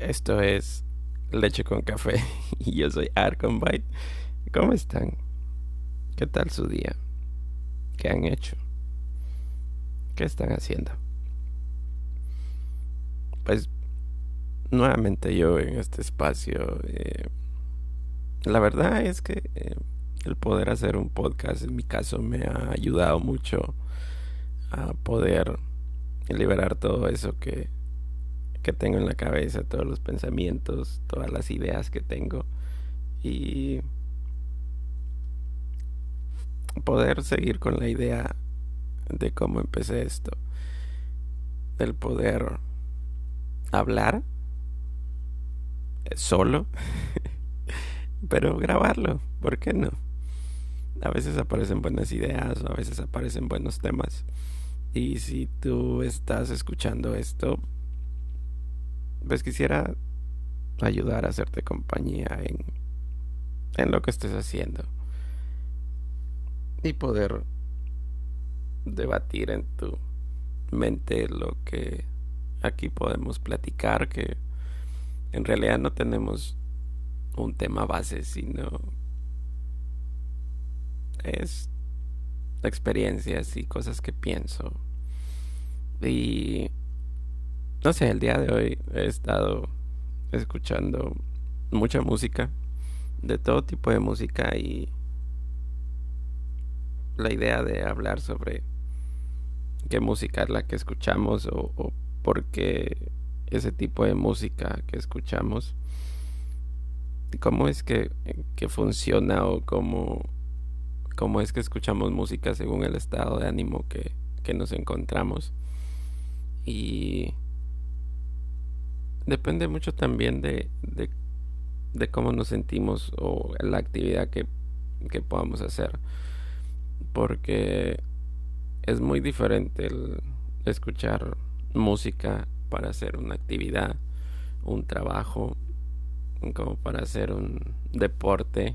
Esto es Leche con Café y yo soy Arkham Byte. ¿Cómo están? ¿Qué tal su día? ¿Qué han hecho? ¿Qué están haciendo? Pues nuevamente yo en este espacio. Eh, la verdad es que eh, el poder hacer un podcast en mi caso me ha ayudado mucho a poder liberar todo eso que que tengo en la cabeza, todos los pensamientos, todas las ideas que tengo y poder seguir con la idea de cómo empecé esto, del poder hablar solo, pero grabarlo, ¿por qué no? A veces aparecen buenas ideas a veces aparecen buenos temas. Y si tú estás escuchando esto, pues quisiera ayudar a hacerte compañía en, en lo que estés haciendo. Y poder debatir en tu mente lo que aquí podemos platicar que en realidad no tenemos un tema base sino es experiencias y cosas que pienso. Y no sé, el día de hoy he estado escuchando mucha música, de todo tipo de música y la idea de hablar sobre qué música es la que escuchamos o, por qué ese tipo de música que escuchamos, cómo es que, que funciona o cómo, cómo es que escuchamos música según el estado de ánimo que, que nos encontramos. Y depende mucho también de, de, cómo nos sentimos o la actividad que, que podamos hacer. Porque es muy diferente el escuchar música para hacer una actividad, un trabajo, como para hacer un deporte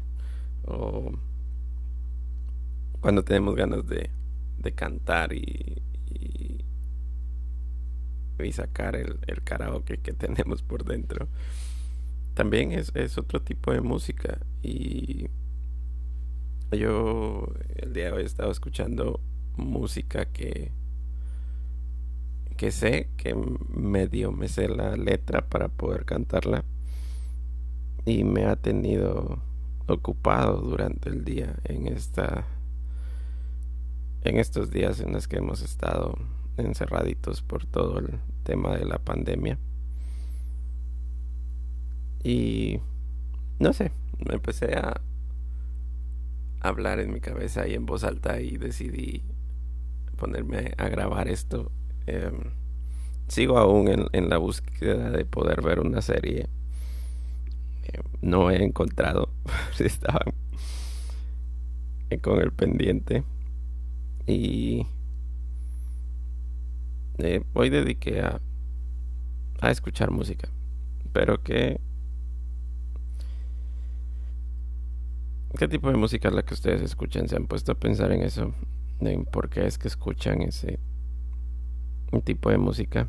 o cuando tenemos ganas de, de cantar y, y sacar el, el karaoke que tenemos por dentro. También es, es otro tipo de música y yo el día de hoy he estado escuchando música que que sé que medio me sé la letra para poder cantarla y me ha tenido ocupado durante el día en esta en estos días en los que hemos estado encerraditos por todo el tema de la pandemia. Y no sé, me empecé a hablar en mi cabeza y en voz alta y decidí ponerme a grabar esto. Em, sigo aún en, en, la búsqueda de poder ver una serie. Em, no he encontrado, estaba con el pendiente. Y eh, hoy dediqué a, a escuchar música. Pero que... ¿Qué tipo de música es la que ustedes escuchan? ¿Se han puesto a pensar en eso? En por qué es que escuchan ese tipo de música.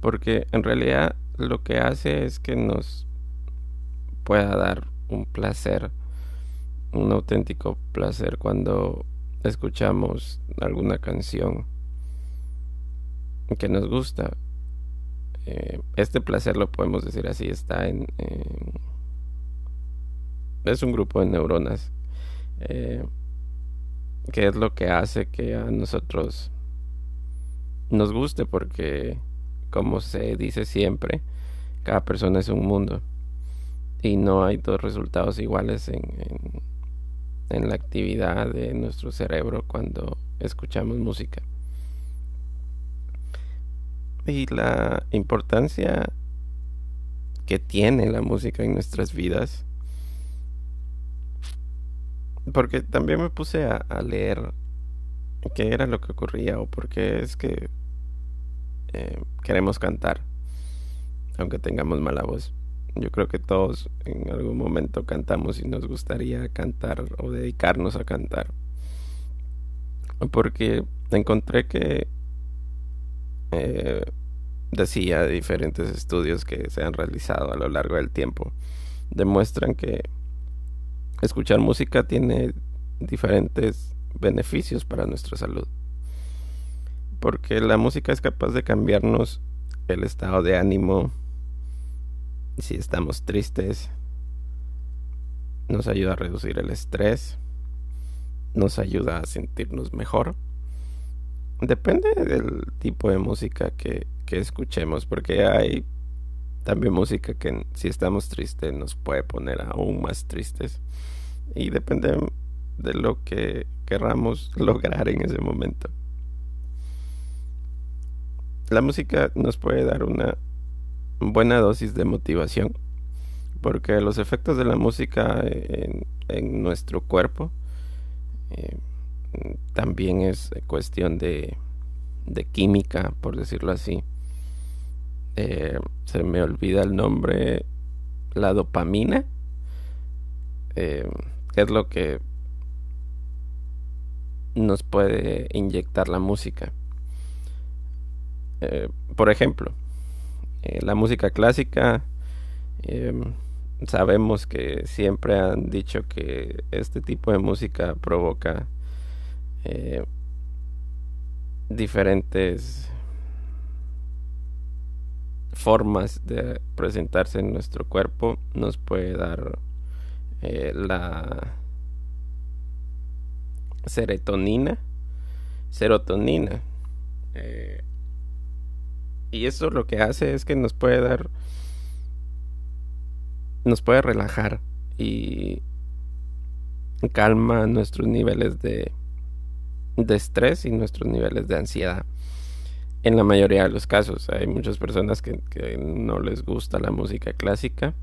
Porque en realidad lo que hace es que nos pueda dar un placer, un auténtico placer cuando escuchamos alguna canción que nos gusta. Eh, este placer lo podemos decir así, está en... es un grupo de neuronas eh, que es lo que hace que a nosotros nos guste porque, como se dice siempre, cada persona es un mundo y no hay dos resultados iguales en, en, en la actividad de nuestro cerebro cuando escuchamos música y la importancia que tiene la música en nuestras vidas. Porque también me puse a, leer qué era lo que ocurría o por qué es que eh, queremos cantar, aunque tengamos mala voz. Yo creo que todos en algún momento cantamos y nos gustaría cantar o dedicarnos a cantar. Porque encontré que eh, decía diferentes estudios que se han realizado a lo largo del tiempo demuestran que escuchar música tiene diferentes beneficios para nuestra salud. Porque la música es capaz de cambiarnos el estado de ánimo. Si estamos tristes, nos ayuda a reducir el estrés, nos ayuda a sentirnos mejor. Depende del tipo de música que, que escuchemos, porque hay también música que si estamos tristes nos puede poner aún más tristes. Y depende de lo que querramos lograr en ese momento. La música nos puede dar una buena dosis de motivación porque los efectos de la música en, nuestro cuerpo eh, también es cuestión de, de, química, por decirlo así. Eh, se me olvida el nombre, la dopamina, eh, es lo que nos puede inyectar la música. por ejemplo, la música clásica sabemos que siempre han dicho que este tipo de música provoca eh, diferentes formas de presentarse en nuestro cuerpo nos puede dar eh, la serotonina serotonina eh, y eso lo que hace es que nos puede dar nos puede relajar y calma nuestros niveles de, de estrés y nuestros niveles de ansiedad. En la mayoría de los casos hay muchas personas que, no les gusta la música clásica,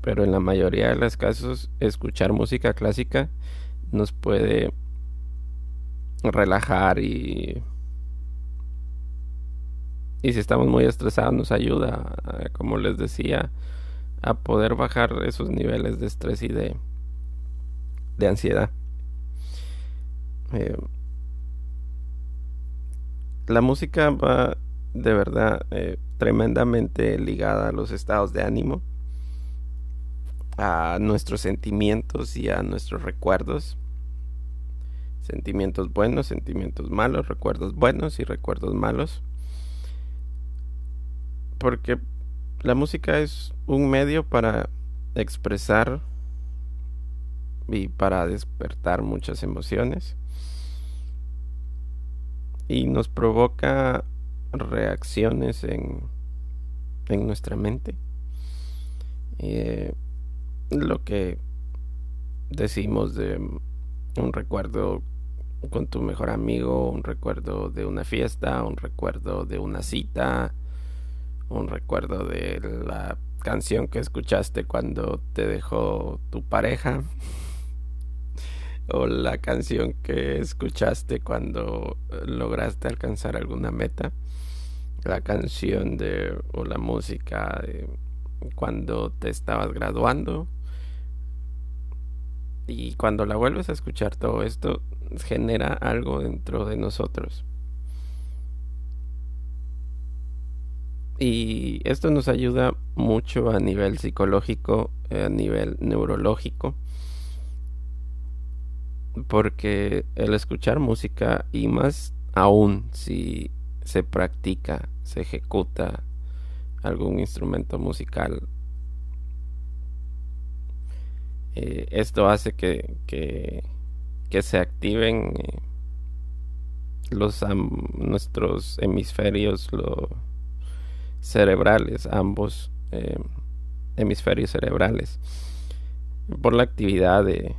pero en la mayoría de los casos escuchar música clásica nos puede relajar y y si estamos muy estresados nos ayuda, como les decía, a poder bajar esos niveles de estrés y de, de ansiedad. Eh, la música va de verdad eh, tremendamente ligada a los estados de ánimo, a nuestros sentimientos y a nuestros recuerdos. Sentimientos buenos, sentimientos malos, recuerdos buenos y recuerdos malos. Porque la música es un medio para expresar y para despertar muchas emociones y nos provoca reacciones en, en nuestra mente. Eh, lo que decimos de un recuerdo con tu mejor amigo, un recuerdo de una fiesta, un recuerdo de una cita, un recuerdo de la canción que escuchaste cuando te dejó tu pareja o la canción que escuchaste cuando lograste alcanzar alguna meta la canción de o la música de cuando te estabas graduando. Y cuando la vuelves a escuchar todo esto genera algo dentro de nosotros. Y esto nos ayuda mucho a nivel psicológico, a nivel neurológico, porque el escuchar música y más aún si se practica, se ejecuta algún instrumento musical, eh, esto hace que, que, se activen eh, los nuestros hemisferios, cerebrales, ambos eh, hemisferios cerebrales, por la actividad de,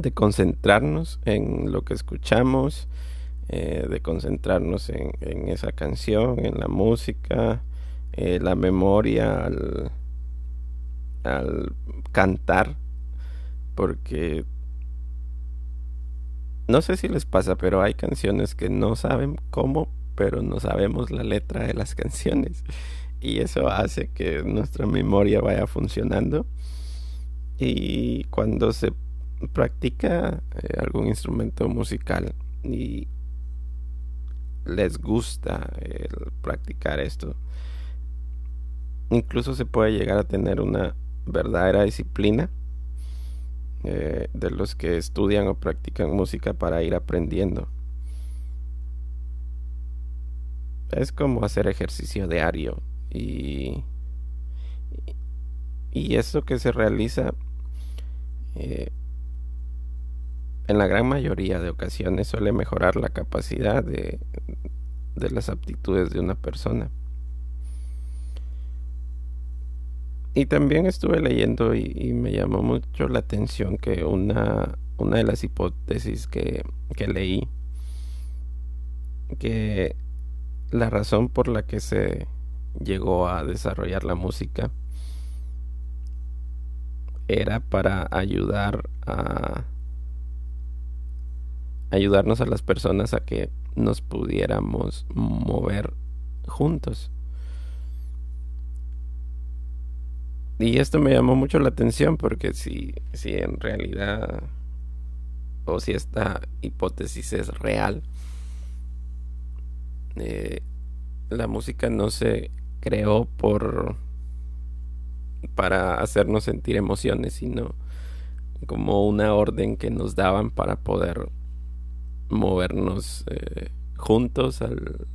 de concentrarnos en lo que escuchamos, eh, de concentrarnos en, esa canción, en la música, eh, la memoria al, al cantar, porque no sé si les pasa, pero hay canciones que no saben cómo pero no sabemos la letra de las canciones. Y eso hace que nuestra memoria vaya funcionando. Y cuando se practica eh, algún instrumento musical y les gusta practicar esto. Incluso se puede llegar a tener una verdadera disciplina eh, de los que estudian o practican música para ir aprendiendo. Es como hacer ejercicio diario y, y eso que se realiza eh, en la gran mayoría de ocasiones suele mejorar la capacidad de, de las aptitudes de una persona. Y también estuve leyendo y, me llamó mucho la atención que una, una de las hipótesis que, que leí, que la razón por la que se llegó a desarrollar la música era para ayudar a ayudarnos a las personas a que nos pudiéramos mover juntos. Y esto me llamó mucho la atención porque si, si en realidad o si esta hipótesis es real, eh, la música no se creó por para hacernos sentir emociones, sino como una orden que nos daban para poder movernos eh, juntos al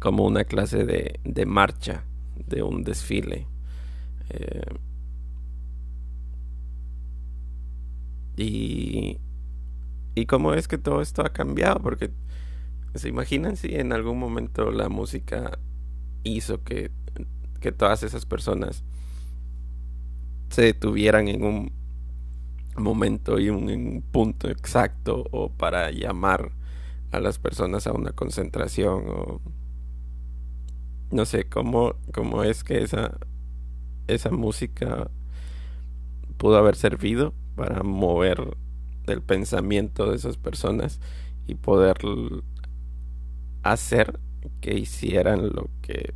como una clase de, de marcha de un desfile. Eh, y, y cómo es que todo esto ha cambiado, porque se imaginan si en algún momento la música hizo que, que todas esas personas se detuvieran en un momento y un, punto exacto o para llamar a las personas a una concentración o no sé cómo, cómo es que esa, esa música pudo haber servido para mover el pensamiento de esas personas y poder hacer que hicieran lo que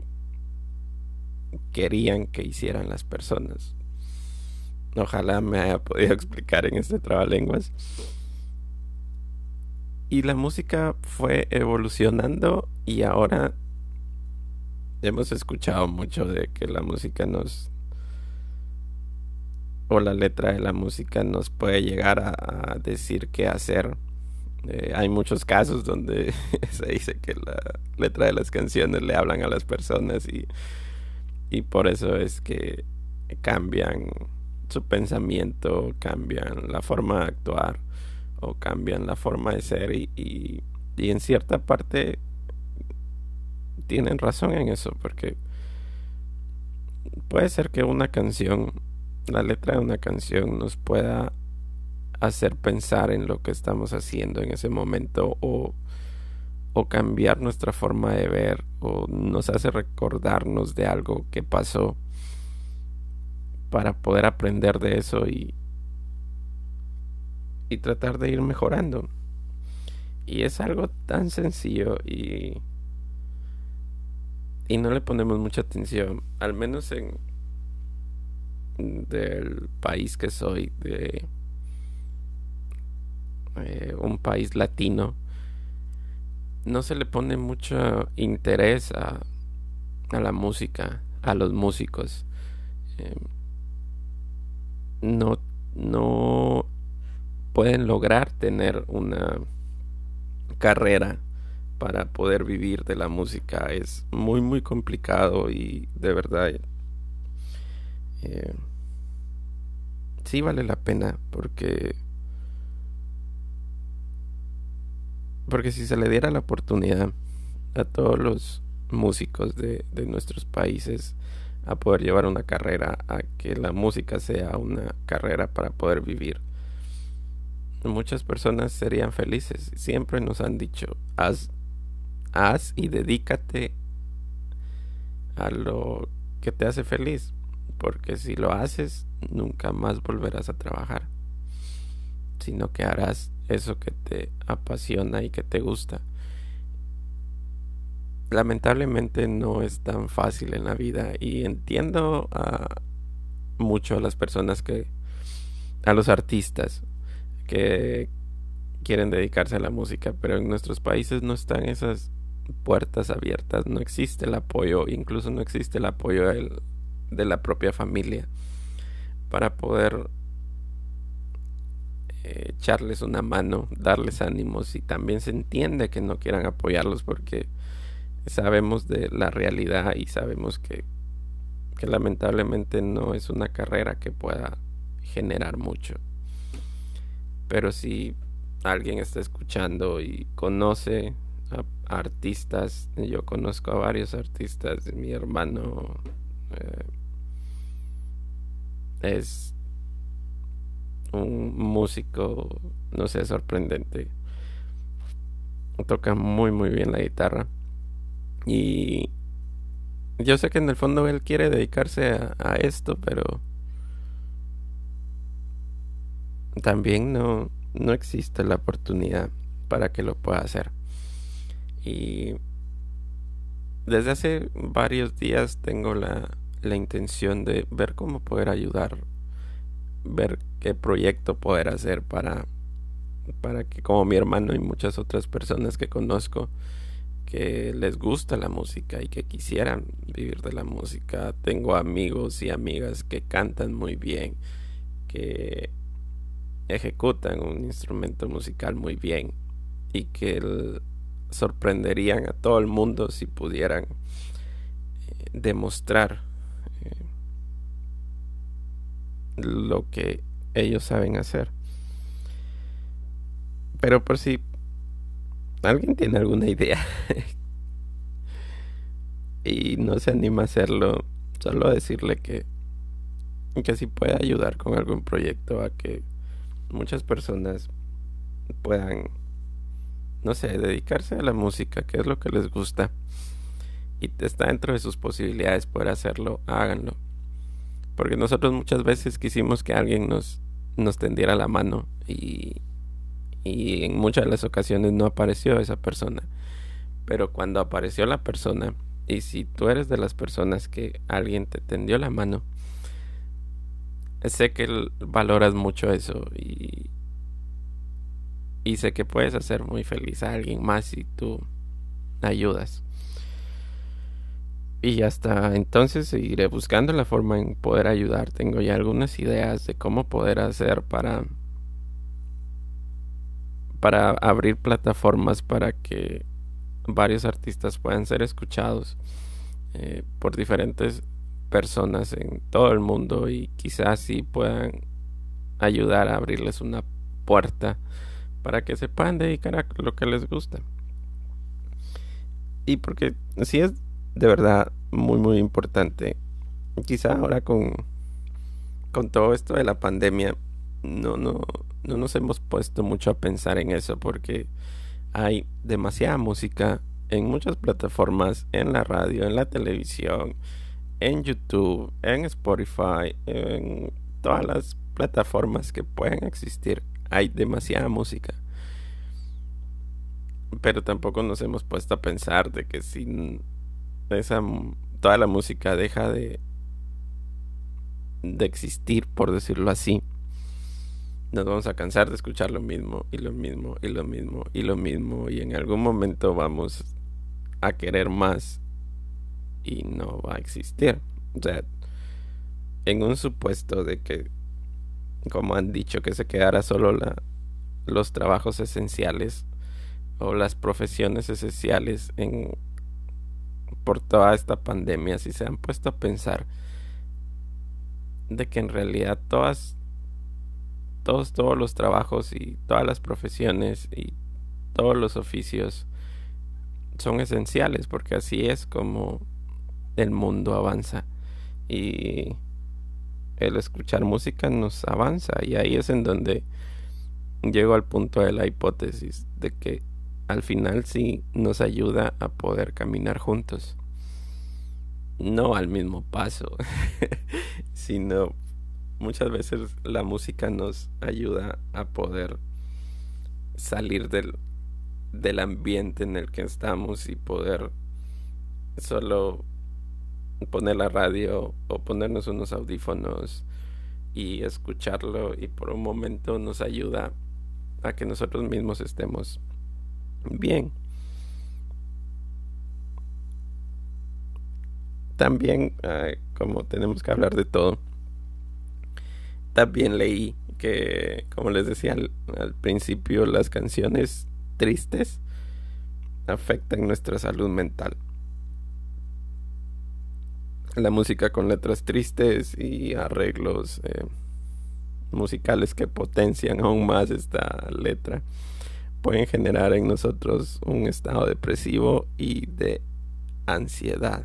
querían que hicieran las personas. Ojalá me haya podido explicar en este trabalenguas. Y la música fue evolucionando y ahora hemos escuchado mucho de que la música nos o la letra de la música nos puede llegar a, decir qué hacer. Eh, hay muchos casos donde se dice que la letra de las canciones le hablan a las personas y, y por eso es que cambian su pensamiento, cambian la forma de actuar o cambian la forma de ser y, y, en cierta parte tienen razón en eso, porque puede ser que una canción, la letra de una canción nos pueda hacer pensar en lo que estamos haciendo en ese momento o, o cambiar nuestra forma de ver o nos hace recordarnos de algo que pasó para poder aprender de eso y, y tratar de ir mejorando. Y es algo tan sencillo y y no le ponemos mucha atención, al menos en del país que soy, de eh, un país latino, no se le pone mucho interés a, a la música, a los músicos. Em, no, no pueden lograr tener una carrera para poder vivir de la música. Es muy muy complicado y de verdad eh, sí vale la pena porque porque si se le diera la oportunidad a todos los músicos de, de nuestros países a poder llevar una carrera a que la música sea una carrera para poder vivir muchas personas serían felices siempre nos han dicho haz haz y dedícate a lo que te hace feliz, porque si lo haces, nunca más volverás a trabajar, sino que harás eso que te apasiona y que te gusta. Lamentablemente no es tan fácil en la vida y entiendo a mucho a las personas que, a los artistas que quieren dedicarse a la música, pero en nuestros países no están esas puertas abiertas, no existe el apoyo, incluso no existe el apoyo de la propia familia para poder eh, echarles una mano, darles ánimos y también se entiende que no quieran apoyarlos porque sabemos de la realidad y sabemos que, que lamentablemente no es una carrera que pueda generar mucho. Pero si alguien está escuchando y conoce a artistas, yo conozco a varios artistas, mi hermano eh, es un músico, no sé, sorprendente. Toca muy muy bien la guitarra. Y yo sé que en el fondo él quiere dedicarse a, esto, pero también no, no existe la oportunidad para que lo pueda hacer. Y desde hace varios días tengo la, la intención de ver cómo poder ayudar, ver qué proyecto poder hacer para, para que como mi hermano y muchas otras personas que conozco que les gusta la música y que quisieran vivir de la música. Tengo amigos y amigas que cantan muy bien, que ejecutan un instrumento musical muy bien y que sorprenderían a todo el mundo si pudieran eh, demostrar eh, lo que ellos saben hacer. Pero por si alguien tiene alguna idea y no se anima a hacerlo, solo decirle que que si puede ayudar con algún proyecto a que muchas personas puedan, no sé, dedicarse a la música, que es lo que les gusta, y está dentro de sus posibilidades poder hacerlo, háganlo. Porque nosotros muchas veces quisimos que alguien nos, nos tendiera la mano y, y en muchas de las ocasiones no apareció esa persona. Pero cuando apareció la persona, y si tú eres de las personas que alguien te tendió la mano, sé que valoras mucho eso y, sé que puedes hacer muy feliz a alguien más si tú ayudas. Y hasta entonces seguiré buscando la forma en poder ayudar. Tengo ya algunas ideas de cómo poder hacer para para abrir plataformas para que varios artistas puedan ser escuchados eh, por diferentes personas en todo el mundo y quizás sí puedan ayudar a abrirles una puerta para que se puedan dedicar a lo que les gusta. Y porque si es de verdad muy muy importante. Quizá ahora con con todo esto de la pandemia no no no nos hemos puesto mucho a pensar en eso porque hay demasiada música en muchas plataformas, en la radio, en la televisión, en YouTube, en Spotify, en todas las plataformas que pueden existir. Hay demasiada música. Pero tampoco nos hemos puesto a pensar de que si esa toda la música deja de de existir, por decirlo así, nos vamos a cansar de escuchar lo mismo y lo mismo y lo mismo y lo mismo y en algún momento vamos a querer más y no va a existir. O sea, en un supuesto de que, como han dicho, que se quedara solo la, los trabajos esenciales o las profesiones esenciales en por toda esta pandemia, si se han puesto a pensar de que en realidad todas todos todos los trabajos y todas las profesiones y todos los oficios son esenciales porque así es como el mundo avanza. Y el escuchar música nos avanza y ahí es en donde llego al punto de la hipótesis de que al final sí nos ayuda a poder caminar juntos. No al mismo paso sino muchas veces la música nos ayuda a poder salir del, del ambiente en el que estamos y poder solo poner la radio o ponernos unos audífonos y escucharlo y por un momento nos ayuda a que nosotros mismos estemos bien. También, como tenemos que hablar de todo, también leí que, como les decía al, principio, las canciones tristes afectan nuestra salud mental. La música con letras tristes y arreglos eh, musicales que potencian aún más esta letra pueden generar en nosotros un estado depresivo y de ansiedad.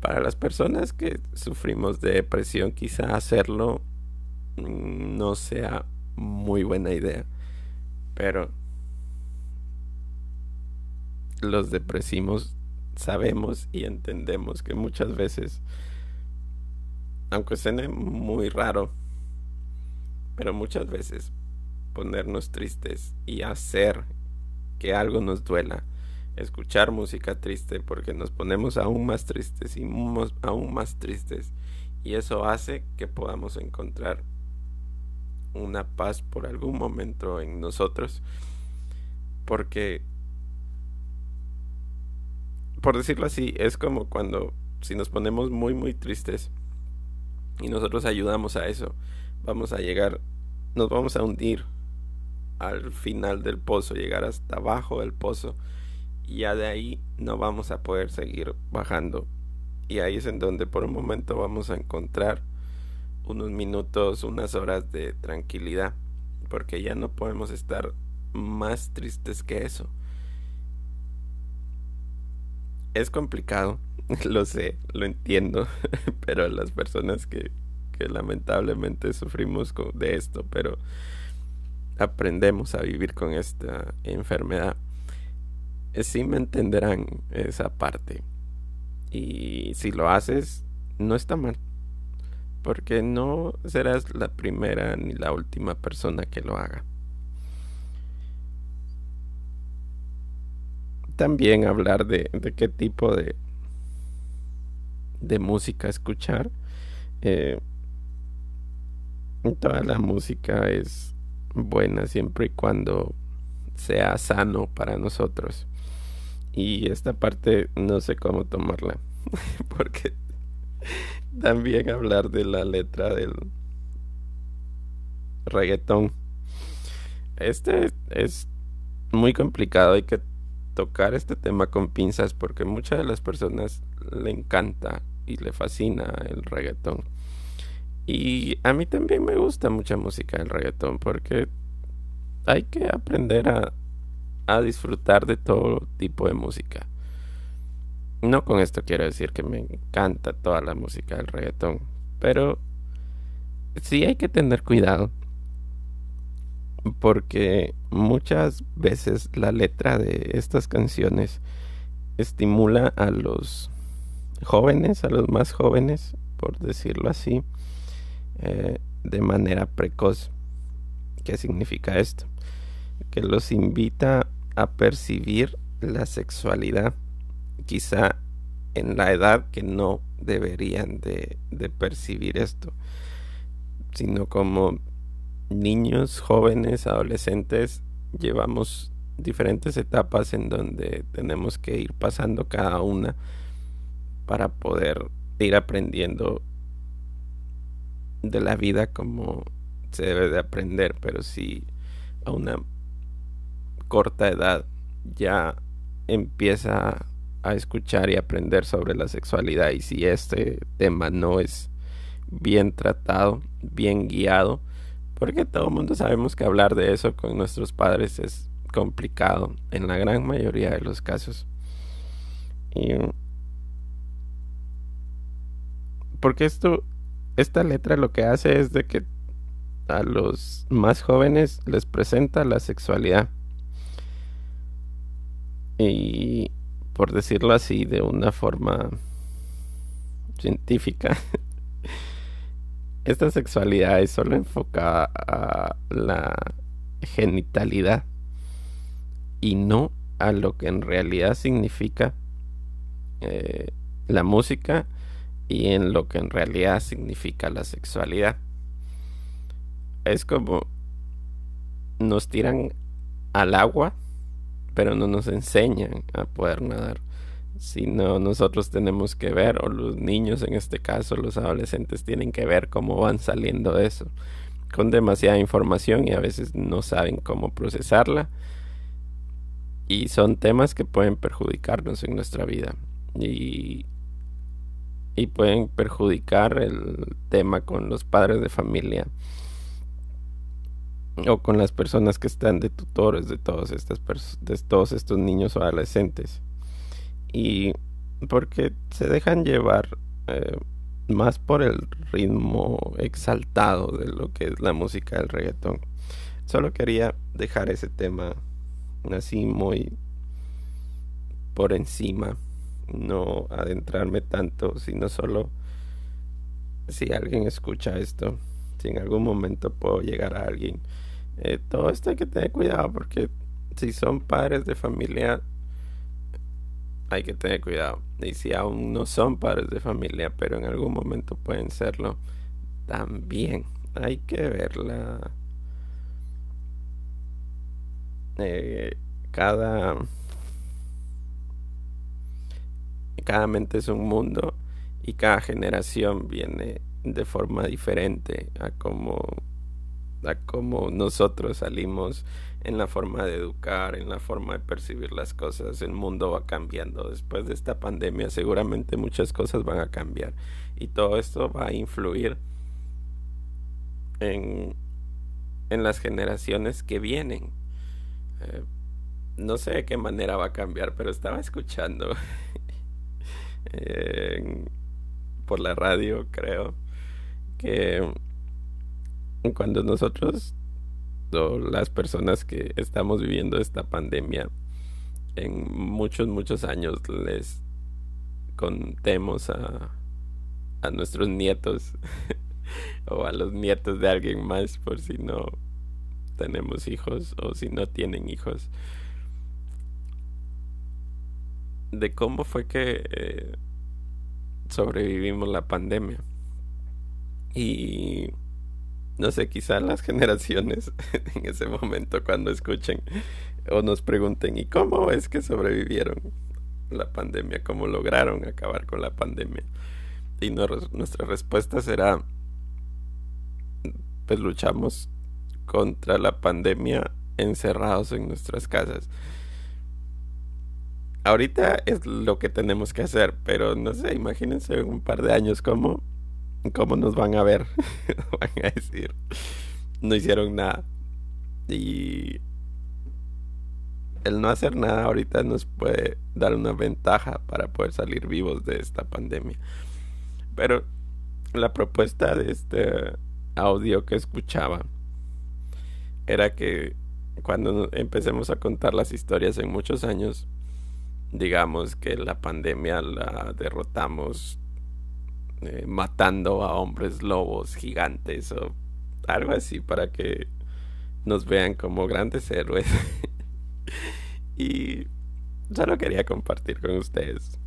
Para las personas que sufrimos de depresión, quizá hacerlo mm, no sea muy buena idea. Pero los depresivos sabemos y entendemos que muchas veces, aunque suene muy raro, pero muchas veces ponernos tristes y hacer que algo nos duela, escuchar música triste porque nos ponemos aún más tristes y aún más tristes. Y eso hace que podamos encontrar una paz por algún momento en nosotros porque por decirlo así es como cuando si nos ponemos muy muy tristes y nosotros ayudamos a eso vamos a llegar nos vamos a hundir al final del pozo llegar hasta abajo del pozo ya de ahí no vamos a poder seguir bajando y ahí es en donde por un momento vamos a encontrar unos minutos, unas horas de tranquilidad, porque ya no podemos estar más tristes que eso. Es complicado, lo sé, lo entiendo, pero las personas que, que lamentablemente sufrimos de esto, pero aprendemos a vivir con esta enfermedad, sí me entenderán esa parte. Y si lo haces, no está mal porque no serás la primera ni la última persona que lo haga. También hablar de, qué tipo de, de música escuchar. Eh, toda la música es buena siempre y cuando sea sano para nosotros. Y esta parte no sé cómo tomarla, porque también hablar de la letra del reggaetón. Este es muy complicado, hay que tocar este tema con pinzas porque muchas de las personas le encanta y le fascina el reggaetón. Y a mí también me gusta mucha música del reggaetón porque hay que aprender a, a disfrutar de todo tipo de música. No con esto quiero decir que me encanta toda la música del reggaetón, pero sí hay que tener cuidado porque muchas veces la letra de estas canciones estimula a los jóvenes, a los más jóvenes, por decirlo así, eh, de manera precoz. ¿Qué significa esto? Que los invita a percibir la sexualidad quizá en la edad que no deberían de, percibir esto, sino como niños, jóvenes, adolescentes, llevamos diferentes etapas en donde tenemos que ir pasando cada una para poder ir aprendiendo de la vida como se debe de aprender, pero si a una corta edad ya empieza a escuchar y aprender sobre la sexualidad y si este tema no es bien tratado, bien guiado, porque todo el mundo sabemos que hablar de eso con nuestros padres es complicado en la gran mayoría de los casos. Y porque esto esta letra lo que hace es de que a los más jóvenes les presenta la sexualidad. Y por decirlo así, de una forma científica, esta sexualidad es solo enfocada a la genitalidad y no a lo que en realidad significa eh, la música y en lo que en realidad significa la sexualidad. Es como nos tiran al agua, pero no nos enseñan a poder nadar. Sino nosotros tenemos que ver, o los niños en este caso, los adolescentes tienen que ver cómo van saliendo de eso. Con demasiada información y a veces no saben cómo procesarla. Y son temas que pueden perjudicarnos en nuestra vida. Y y pueden perjudicar el tema con los padres de familia o con las personas que están de tutores de todos estas de todos estos niños o adolescentes. Y porque se dejan llevar eh, más por el ritmo exaltado de lo que es la música del reggaetón. Solo quería dejar ese tema así muy por encima no adentrarme tanto, sino solo si alguien escucha esto, si en algún momento puedo llegar a alguien. Eh, todo esto hay que tener cuidado porque si son padres de familia, hay que tener cuidado. Y si aún no son padres de familia, pero en algún momento pueden serlo, también hay que verla. Eh, cada cada mente es un mundo y cada generación viene de forma diferente a como a como nosotros salimos en la forma de educar, en la forma de percibir las cosas. El mundo va cambiando. Después de esta pandemia seguramente muchas cosas van a cambiar y todo esto va a influir en, en las generaciones que vienen. Eh, no sé de qué manera va a cambiar, pero estaba escuchando por la radio, creo, que cuando nosotros o las personas que estamos viviendo esta pandemia en muchos, muchos años les contemos a, a nuestros nietos o a los nietos de alguien más por si no tenemos hijos o si no tienen hijos de cómo fue que eh, sobrevivimos la pandemia. Y no sé, quizás las generaciones en ese momento cuando escuchen o nos pregunten, ¿y cómo es que sobrevivieron la pandemia? ¿Cómo lograron acabar con la pandemia? Y nuestra respuesta será, pues luchamos contra la pandemia encerrados en nuestras casas ahorita es lo que tenemos que hacer, pero no sé, imagínense en un par de años cómo, cómo nos van a ver. van a decir, no hicieron nada. Y el no hacer nada ahorita nos puede dar una ventaja para poder salir vivos de esta pandemia. Pero la propuesta de este audio que escuchaba era que cuando empecemos a contar las historias en muchos años, digamos que la pandemia la derrotamos eh, matando a hombres lobos gigantes o algo así para que nos vean como grandes héroes. y solo quería compartir con ustedes.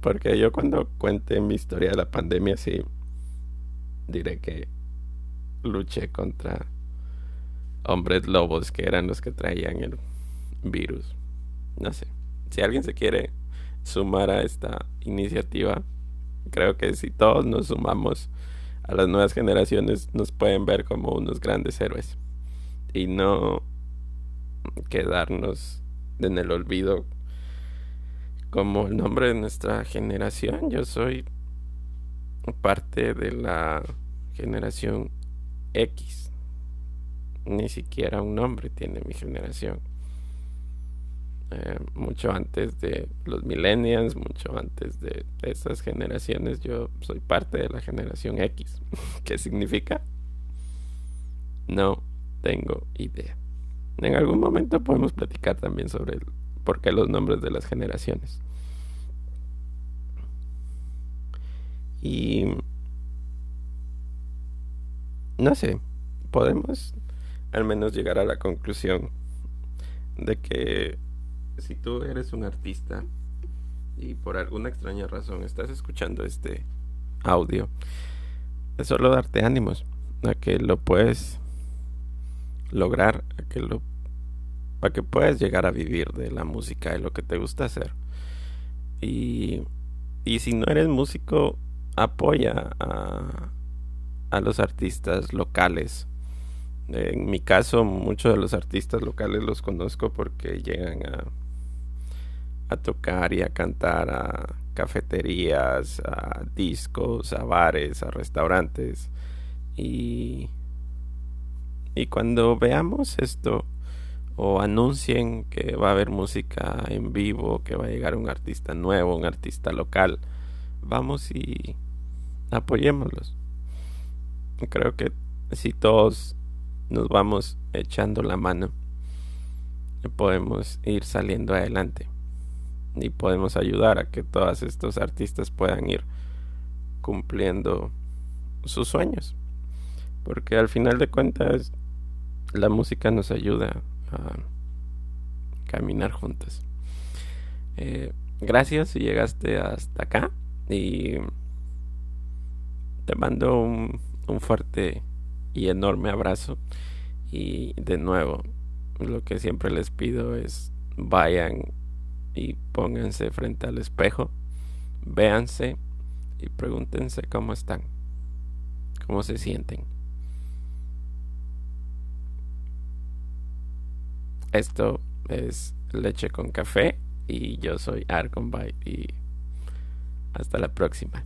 Porque yo cuando cuente mi historia de la pandemia sí diré que luché contra hombres lobos que eran los que traían el virus no sé, si alguien se quiere sumar a esta iniciativa, creo que si todos nos sumamos a las nuevas generaciones nos pueden ver como unos grandes héroes y no quedarnos en el olvido como el nombre de nuestra generación. Yo soy parte de la generación X. Ni siquiera un nombre tiene mi generación. Eh, mucho antes de los millennials, mucho antes de esas generaciones. Yo soy parte de la generación X. ¿Qué significa? No tengo idea. En algún momento podemos platicar también sobre el, por qué los nombres de las generaciones. Y no sé, podemos al menos llegar a la conclusión de que si tú eres un artista y por alguna extraña razón estás escuchando este audio, es solo darte ánimos a que lo puedes lograr que lo para que puedas llegar a vivir de la música de lo que te gusta hacer. Y, y si no eres músico apoya a, a los artistas locales. En mi caso muchos de los artistas locales los conozco porque llegan a a tocar y a cantar a cafeterías, a discos, a bares, a restaurantes. Y, y cuando veamos esto o anuncien que va a haber música en vivo, que va a llegar un artista nuevo, un artista local, vamos y apoyémoslos. Creo que si todos nos vamos echando la mano, podemos ir saliendo adelante y podemos ayudar a que todos estos artistas puedan ir cumpliendo sus sueños. Porque al final de cuentas la música nos ayuda a caminar juntos. Eh, gracias si llegaste hasta acá y te mando un, un fuerte y enorme abrazo y de nuevo lo que siempre les pido es vayan y pónganse frente al espejo, véanse y pregúntense cómo están, cómo se sienten. Esto es leche con café y yo soy Arconbyte y hasta la próxima.